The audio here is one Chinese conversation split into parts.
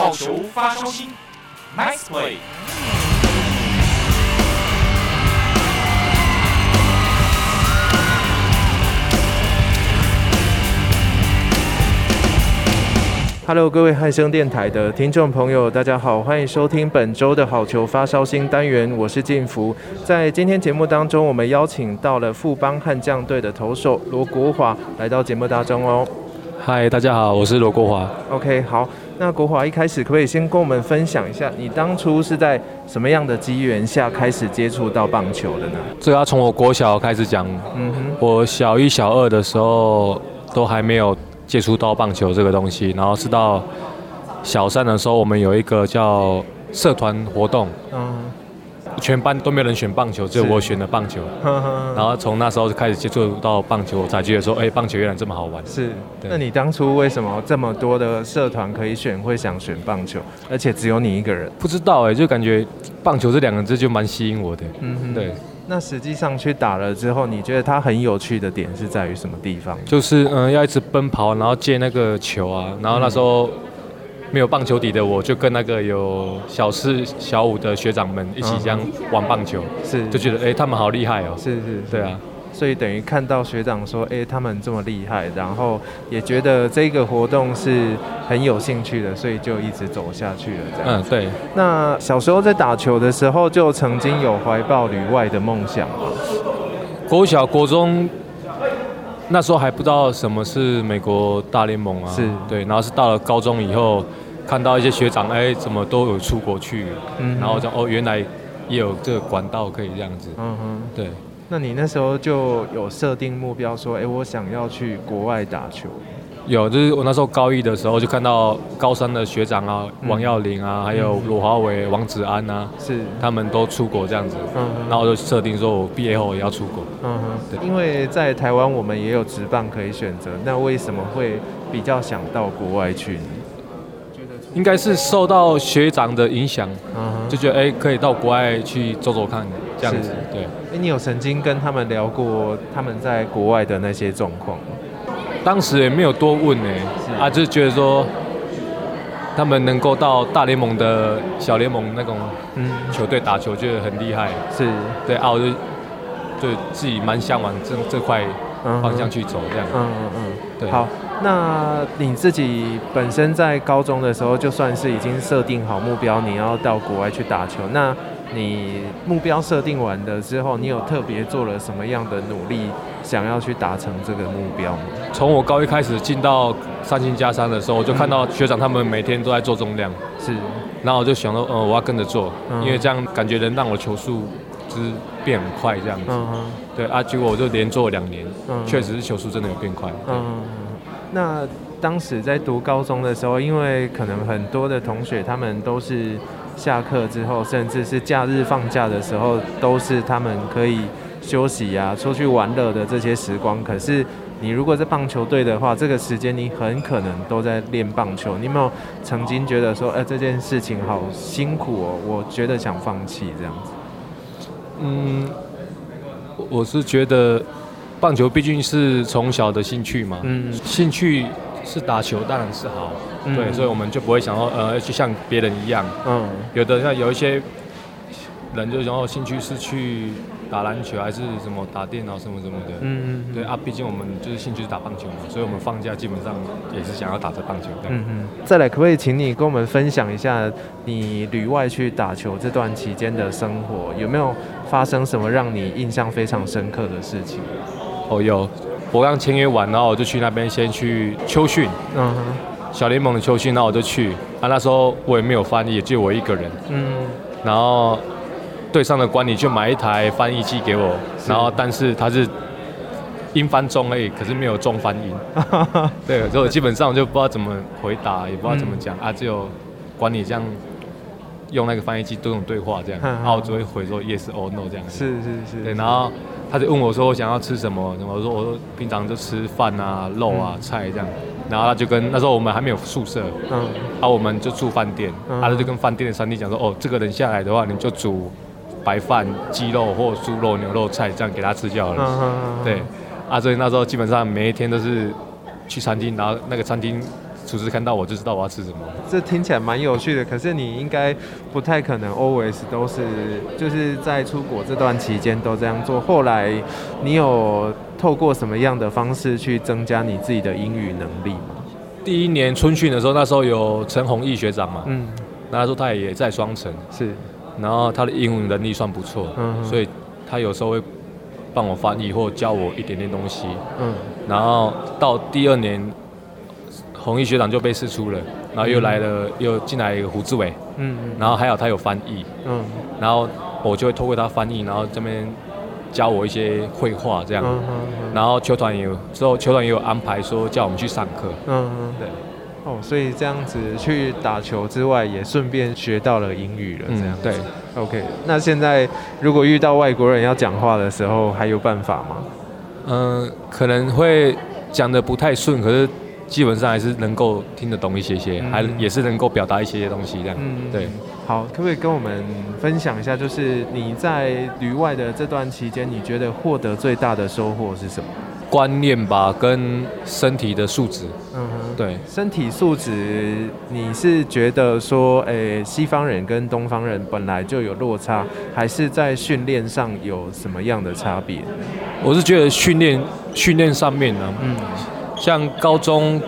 好球发烧星，Nice play。Hello，各位汉声电台的听众朋友，大家好，欢迎收听本周的好球发烧星单元，我是晋福。在今天节目当中，我们邀请到了富邦悍将队的投手罗国华来到节目当中哦。嗨，大家好，我是罗国华。OK，好，那国华一开始可不可以先跟我们分享一下，你当初是在什么样的机缘下开始接触到棒球的呢？这要从我国小开始讲。嗯哼，我小一、小二的时候都还没有。接触到棒球这个东西，然后是到小三的时候，我们有一个叫社团活动，嗯，全班都没有人选棒球，只有我选了棒球，然后从那时候就开始接触到棒球，我才觉得说，哎，棒球原来这么好玩。是，那你当初为什么这么多的社团可以选，会想选棒球，而且只有你一个人？不知道哎，就感觉棒球这两个字就蛮吸引我的。嗯，对。那实际上去打了之后，你觉得它很有趣的点是在于什么地方？就是嗯，要一直奔跑，然后接那个球啊。然后那时候没有棒球底的我，就跟那个有小四、小五的学长们一起这样玩棒球，是就觉得哎，他们好厉害哦。是是，对啊。所以等于看到学长说，哎、欸，他们这么厉害，然后也觉得这个活动是很有兴趣的，所以就一直走下去了。这样。嗯，对。那小时候在打球的时候，就曾经有怀抱旅外的梦想吗？国小、国中那时候还不知道什么是美国大联盟啊，是对。然后是到了高中以后，看到一些学长，哎、欸，怎么都有出国去，嗯，然后就哦，原来也有这个管道可以这样子。嗯哼，对。那你那时候就有设定目标，说，哎、欸，我想要去国外打球。有，就是我那时候高一的时候，就看到高三的学长啊，嗯、王耀林啊，还有罗华伟、王子安啊，是他们都出国这样子。嗯哼。然后我就设定说，我毕业后也要出国。嗯哼。对。因为在台湾我们也有职棒可以选择，那为什么会比较想到国外去呢？应该是受到学长的影响，就觉得哎、欸，可以到国外去走走看。这样子，对。哎，你有曾经跟他们聊过他们在国外的那些状况吗？当时也没有多问呢，是啊，就是觉得说他们能够到大联盟的小联盟那种球队打球，觉得很厉害。是，对啊，我就就自己蛮向往这这块方向去走，这样。嗯嗯嗯，对。好，那你自己本身在高中的时候，就算是已经设定好目标，你要到国外去打球，那。你目标设定完了之后，你有特别做了什么样的努力，想要去达成这个目标吗？从我高一开始进到三星加三的时候，我就看到学长他们每天都在做重量，是，然后我就想到，呃，我要跟着做，嗯、因为这样感觉能让我球速就是变很快这样子。对啊，结果我就连做了两年，嗯、确实是球速真的有变快。嗯，那当时在读高中的时候，因为可能很多的同学他们都是。下课之后，甚至是假日放假的时候，都是他们可以休息啊、出去玩乐的这些时光。可是，你如果在棒球队的话，这个时间你很可能都在练棒球。你有没有曾经觉得说，哎、呃，这件事情好辛苦哦？我觉得想放弃这样子。嗯，我是觉得棒球毕竟是从小的兴趣嘛，嗯，兴趣。是打球当然是好，嗯、对，所以我们就不会想要，呃，去像别人一样，嗯，有的像有一些人就然后兴趣是去打篮球，还是什么打电脑什么什么的，嗯嗯，对啊，毕竟我们就是兴趣是打棒球嘛，所以我们放假基本上也是想要打着棒球，嗯嗯。再来，可不可以请你跟我们分享一下你旅外去打球这段期间的生活，有没有发生什么让你印象非常深刻的事情？哦，有。我刚签约完，然后我就去那边先去秋训，嗯哼，小联盟的秋训，然后我就去。啊，那时候我也没有翻译，也就我一个人，嗯，然后队上的管理就买一台翻译机给我，然后但是他是英翻中而已，可是没有中翻英，对，所以我基本上就不知道怎么回答，也不知道怎么讲，嗯、啊，只有管理这样。用那个翻译机多种对话这样，然后我只会回说 yes or no 这样。是是是。对，然后他就问我说我想要吃什么，我说我说平常就吃饭啊、肉啊、菜这样。然后他就跟那时候我们还没有宿舍，嗯，然后我们就住饭店，他就跟饭店的餐厅讲说，哦，这个人下来的话，你就煮白饭、鸡肉或猪肉、牛肉菜这样给他吃就好了。对，啊，所以那时候基本上每一天都是去餐厅，然后那个餐厅。厨师看到我就知道我要吃什么。这听起来蛮有趣的，可是你应该不太可能 always 都是就是在出国这段期间都这样做。后来你有透过什么样的方式去增加你自己的英语能力吗？第一年春训的时候，那时候有陈弘毅学长嘛，嗯，那时候他也在双城，是，然后他的英文能力算不错，嗯，所以他有时候会帮我翻译或教我一点点东西，嗯，然后到第二年，弘毅学长就被释出了，然后又来了，嗯、又进来一个胡志伟，嗯，然后还有他有翻译，嗯，然后我就会透过他翻译，然后这边。教我一些绘画这样，嗯嗯嗯、然后球团也有之后球团也有安排说叫我们去上课，嗯嗯，对，哦，所以这样子去打球之外，也顺便学到了英语了，这样、嗯、对，OK。那现在如果遇到外国人要讲话的时候，还有办法吗？嗯、呃，可能会讲的不太顺，可是。基本上还是能够听得懂一些些，嗯、还也是能够表达一些些东西这样。嗯，对。好，可不可以跟我们分享一下，就是你在旅外的这段期间，你觉得获得最大的收获是什么？观念吧，跟身体的素质。嗯哼，对。身体素质，你是觉得说，诶、欸，西方人跟东方人本来就有落差，还是在训练上有什么样的差别？我是觉得训练训练上面呢、啊，嗯。像高中、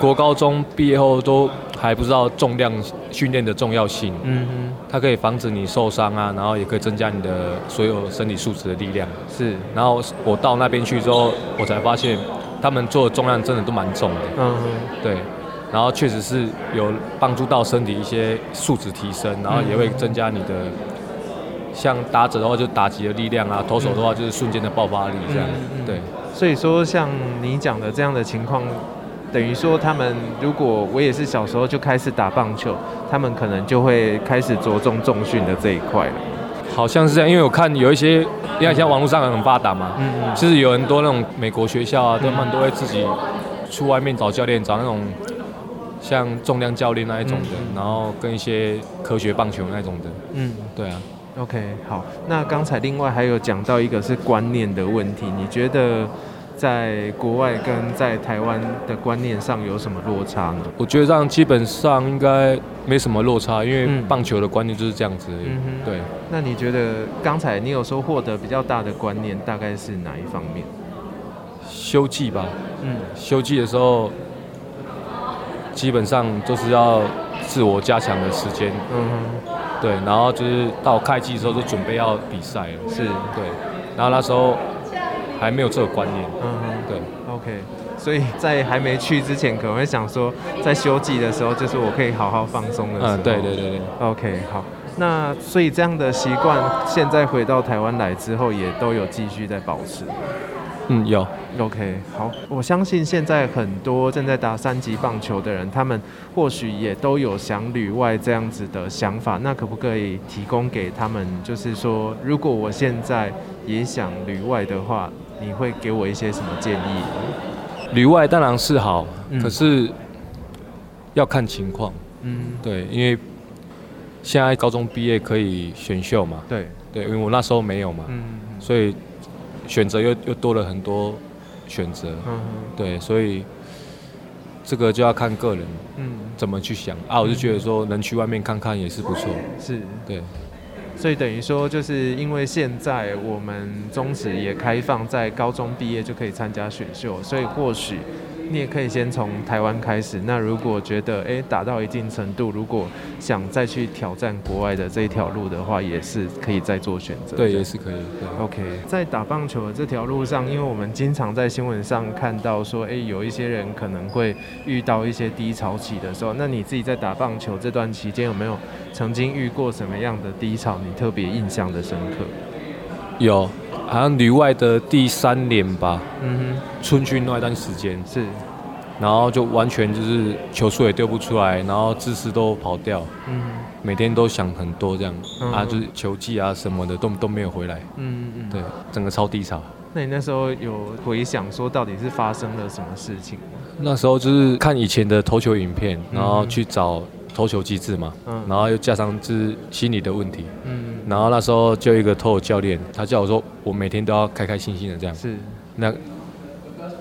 国高中毕业后都还不知道重量训练的重要性。嗯哼，它可以防止你受伤啊，然后也可以增加你的所有身体素质的力量。是，然后我到那边去之后，我才发现他们做的重量真的都蛮重的。嗯哼，对，然后确实是有帮助到身体一些素质提升，然后也会增加你的，像打者的话就打击的力量啊，投手的话就是瞬间的爆发力这样。嗯、对。所以说，像你讲的这样的情况，等于说他们如果我也是小时候就开始打棒球，他们可能就会开始着重重训的这一块了。好像是这样，因为我看有一些，因为现在网络上很发达嘛，嗯嗯，其实有很多那种美国学校啊，他们都会自己出外面找教练，找那种像重量教练那一种的，嗯、然后跟一些科学棒球那种的，嗯，对啊。OK，好。那刚才另外还有讲到一个是观念的问题，你觉得在国外跟在台湾的观念上有什么落差呢？我觉得这样基本上应该没什么落差，因为棒球的观念就是这样子。嗯哼，对。那你觉得刚才你有说获得比较大的观念，大概是哪一方面？休季吧。嗯。休季的时候，基本上就是要自我加强的时间。嗯哼。对，然后就是到开季的时候就准备要比赛了，是对，然后那时候还没有这个观念，嗯哼，对，OK，所以在还没去之前，可能会想说，在休季的时候，就是我可以好好放松的时候，嗯，对对对对，OK，好，那所以这样的习惯，现在回到台湾来之后，也都有继续在保持。嗯，有，OK，好，我相信现在很多正在打三级棒球的人，他们或许也都有想旅外这样子的想法。那可不可以提供给他们，就是说，如果我现在也想旅外的话，你会给我一些什么建议？旅外当然是好，嗯、可是要看情况。嗯，对，因为现在高中毕业可以选秀嘛。对，对，因为我那时候没有嘛。嗯，所以。选择又又多了很多选择，嗯哼，对，所以这个就要看个人，嗯，怎么去想啊？我就觉得说能去外面看看也是不错，是，对，所以等于说就是因为现在我们中职也开放，在高中毕业就可以参加选秀，所以或许。你也可以先从台湾开始。那如果觉得诶打到一定程度，如果想再去挑战国外的这一条路的话，也是可以再做选择。对，也是可以。对。OK，在打棒球的这条路上，因为我们经常在新闻上看到说，诶有一些人可能会遇到一些低潮期的时候。那你自己在打棒球这段期间，有没有曾经遇过什么样的低潮？你特别印象的深刻？有。好像旅外的第三年吧，嗯哼，春训那一段时间。是，然后就完全就是球速也丢不出来，然后姿势都跑掉，嗯哼，每天都想很多这样，嗯、啊，就是球技啊什么的都都没有回来，嗯嗯对，整个超低潮。那你那时候有回想说到底是发生了什么事情吗？那时候就是看以前的投球影片，然后去找投球机制嘛，嗯，然后又加上就是心理的问题，嗯。然后那时候就一个投手教练，他叫我说，我每天都要开开心心的这样。是。那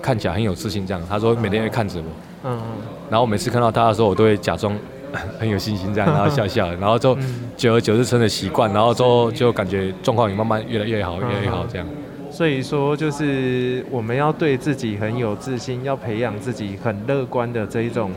看起来很有自信这样。他说每天会看着我，嗯，然后我每次看到他的时候，我都会假装很有信心这样，然后笑笑，然后就久而久之成了习惯，然后之后就感觉状况也慢慢越来越好，越来越好这样。所以说，就是我们要对自己很有自信，要培养自己很乐观的这一种。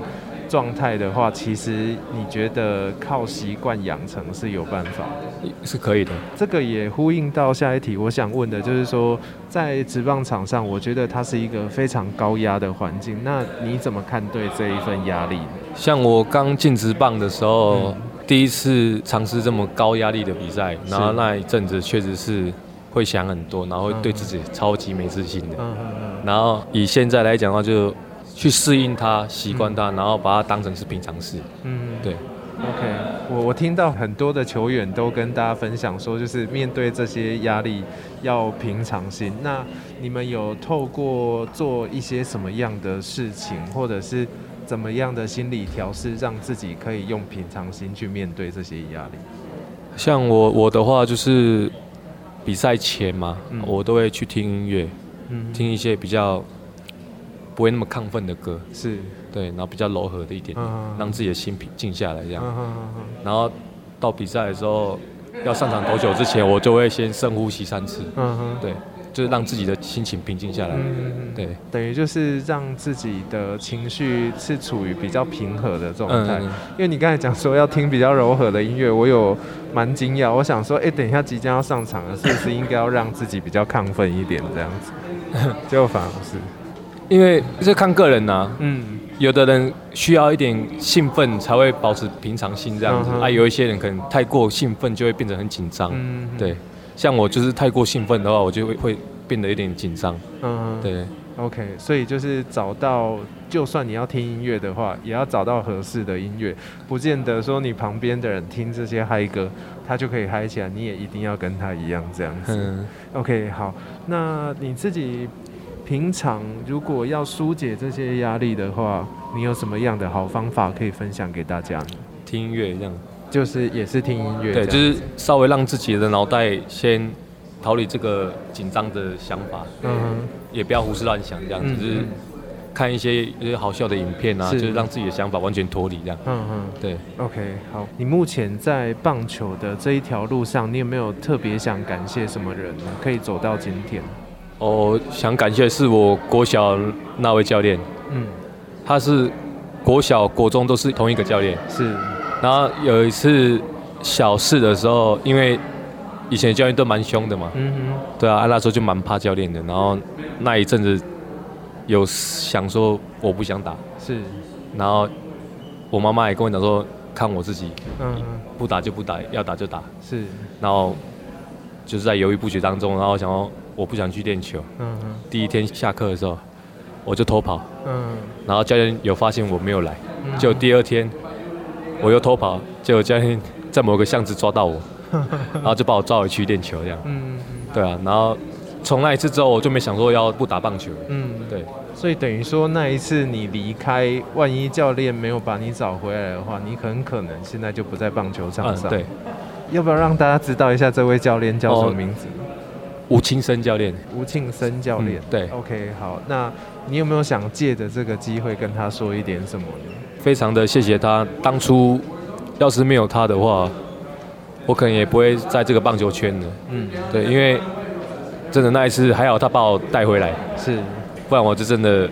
状态的话，其实你觉得靠习惯养成是有办法的，是可以的。这个也呼应到下一题，我想问的就是说，在职棒场上，我觉得它是一个非常高压的环境。那你怎么看对这一份压力？像我刚进职棒的时候，嗯、第一次尝试这么高压力的比赛，然后那一阵子确实是会想很多，然后会对自己超级没自信的。嗯嗯嗯。然后以现在来讲的话，就去适应它，习惯它，然后把它当成是平常事。嗯，对。OK，我我听到很多的球员都跟大家分享说，就是面对这些压力要平常心。那你们有透过做一些什么样的事情，或者是怎么样的心理调试，让自己可以用平常心去面对这些压力？像我我的话，就是比赛前嘛，嗯、我都会去听音乐，嗯，听一些比较。不会那么亢奋的歌，是对，然后比较柔和的一点点，嗯、让自己的心平静下来这样。啊、然后到比赛的时候，要上场投球之前，我就会先深呼吸三次。啊、对，就是让自己的心情平静下来。嗯、对，等于就是让自己的情绪是处于比较平和的状态。嗯、因为你刚才讲说要听比较柔和的音乐，我有蛮惊讶。我想说，哎，等一下即将要上场了，是不是应该要让自己比较亢奋一点这样子？结果反而不是。因为这看个人呐、啊，嗯，有的人需要一点兴奋才会保持平常心这样子，嗯、啊，有一些人可能太过兴奋就会变得很紧张，嗯，对，像我就是太过兴奋的话，我就会会变得有点紧张，嗯，对，OK，所以就是找到，就算你要听音乐的话，也要找到合适的音乐，不见得说你旁边的人听这些嗨歌，他就可以嗨起来，你也一定要跟他一样这样子，嗯，OK，好，那你自己。平常如果要疏解这些压力的话，你有什么样的好方法可以分享给大家？呢？听音乐这样，就是也是听音乐，对，就是稍微让自己的脑袋先逃离这个紧张的想法，嗯哼，也不要胡思乱想这样，嗯、就是看一些一些好笑的影片啊，是。就是让自己的想法完全脱离这样，嗯嗯，对，OK，好，你目前在棒球的这一条路上，你有没有特别想感谢什么人呢？可以走到今天？我想感谢的是我国小那位教练，嗯，他是国小国中都是同一个教练，是。然后有一次小四的时候，因为以前教练都蛮凶的嘛，嗯哼，对啊，那时候就蛮怕教练的。然后那一阵子有想说我不想打，是。然后我妈妈也跟我讲说，看我自己，嗯，不打就不打，要打就打，是。然后就是在犹豫不决当中，然后想说。我不想去练球。嗯哼。第一天下课的时候，我就偷跑。嗯。然后教练有发现我没有来，嗯、就第二天我又偷跑，结果教练在某个巷子抓到我，然后就把我抓回去练球这样。嗯对啊，然后从那一次之后，我就没想说要不打棒球。嗯。对。所以等于说那一次你离开，万一教练没有把你找回来的话，你很可能现在就不在棒球场上。嗯、对。要不要让大家知道一下这位教练叫什么名字？哦吴庆生教练，吴庆生教练、嗯，对，OK，好，那你有没有想借着这个机会跟他说一点什么呢？非常的谢谢他，当初要是没有他的话，我可能也不会在这个棒球圈的，嗯，对，因为真的那一次还好他把我带回来，是，不然我就真的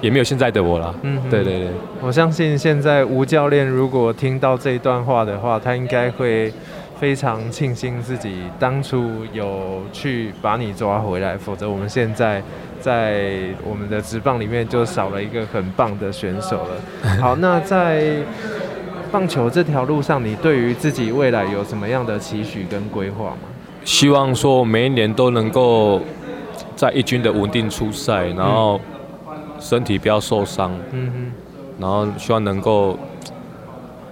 也没有现在的我了，嗯，对对对，我相信现在吴教练如果听到这一段话的话，他应该会。非常庆幸自己当初有去把你抓回来，否则我们现在在我们的职棒里面就少了一个很棒的选手了。好，那在棒球这条路上，你对于自己未来有什么样的期许跟规划吗？希望说每一年都能够在一军的稳定出赛，然后身体不要受伤，嗯哼，然后希望能够。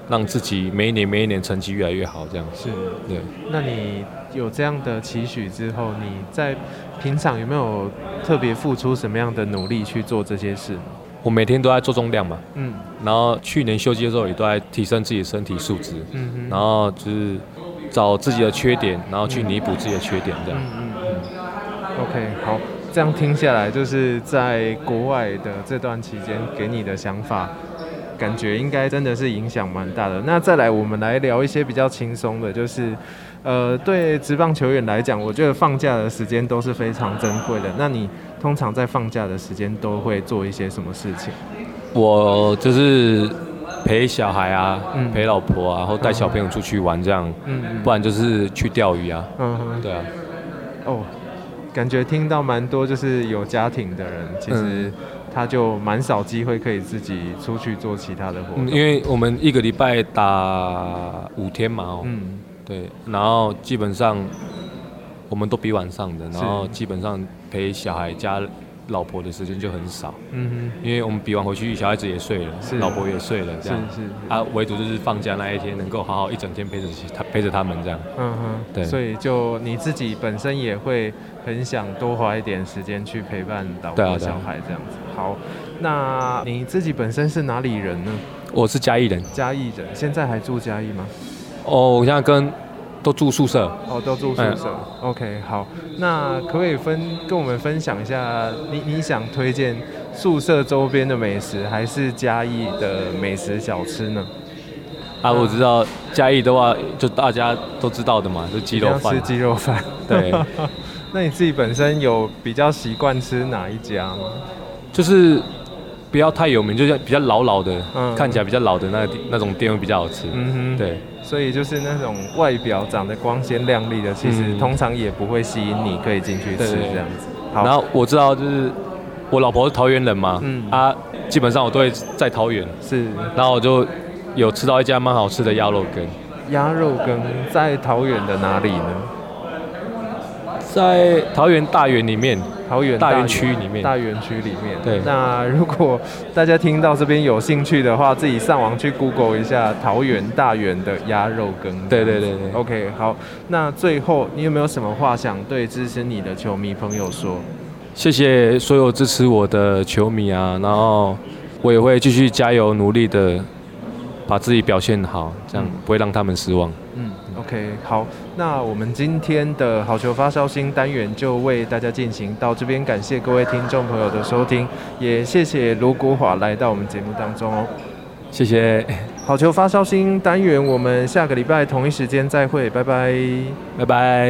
让自己每一年每一年成绩越来越好，这样是对。那你有这样的期许之后，你在平常有没有特别付出什么样的努力去做这些事？我每天都在做重量嘛，嗯。然后去年休息的时候也都在提升自己的身体素质，嗯哼。然后就是找自己的缺点，然后去弥补自己的缺点，这样。嗯嗯嗯。OK，好。这样听下来，就是在国外的这段期间给你的想法，感觉应该真的是影响蛮大的。那再来，我们来聊一些比较轻松的，就是，呃，对职棒球员来讲，我觉得放假的时间都是非常珍贵的。那你通常在放假的时间都会做一些什么事情？我就是陪小孩啊，嗯、陪老婆啊，然后带小朋友出去玩这样，嗯，不然就是去钓鱼啊，嗯哼，对啊，哦，感觉听到蛮多，就是有家庭的人，其实他就蛮少机会可以自己出去做其他的活动，嗯、因为我们一个礼拜打五天嘛，哦，嗯，对，然后基本上我们都比晚上的，然后基本上陪小孩加。老婆的时间就很少，嗯哼，因为我们比完回去，小孩子也睡了，是。老婆也睡了，这样。是是，是啊，唯独就是放假那一天，能够好好一整天陪着他陪着他们这样，嗯哼，对，所以就你自己本身也会很想多花一点时间去陪伴老婆小孩这样子。好，那你自己本身是哪里人呢？我是嘉义人，嘉义人，现在还住嘉义吗？哦，我现在跟。都住宿舍哦，都住宿舍。嗯、OK，好，那可不可以分跟我们分享一下你，你你想推荐宿舍周边的美食，还是嘉义的美食小吃呢？啊，我知道嘉义的话，就大家都知道的嘛，就鸡肉饭。吃鸡肉饭。对。那你自己本身有比较习惯吃哪一家吗？就是不要太有名，就是比较老老的，嗯、看起来比较老的那那种店会比较好吃。嗯哼，对。所以就是那种外表长得光鲜亮丽的，其实通常也不会吸引你，可以进去吃这样子。好，然后我知道就是我老婆是桃园人嘛，嗯啊，基本上我都会在桃园，是，然后我就有吃到一家蛮好吃的鸭肉羹。鸭肉羹在桃园的哪里呢？在桃园大园里面。桃园大园区里面，大园区里面。对，那如果大家听到这边有兴趣的话，自己上网去 Google 一下桃园大园的鸭肉羹。对对对对。OK，好。那最后，你有没有什么话想对支持你的球迷朋友说？谢谢所有支持我的球迷啊，然后我也会继续加油努力的，把自己表现好，这样不会让他们失望。嗯。OK，好，那我们今天的好球发烧星单元就为大家进行到这边，感谢各位听众朋友的收听，也谢谢卢国华来到我们节目当中哦，谢谢。好球发烧星单元，我们下个礼拜同一时间再会，拜拜，拜拜。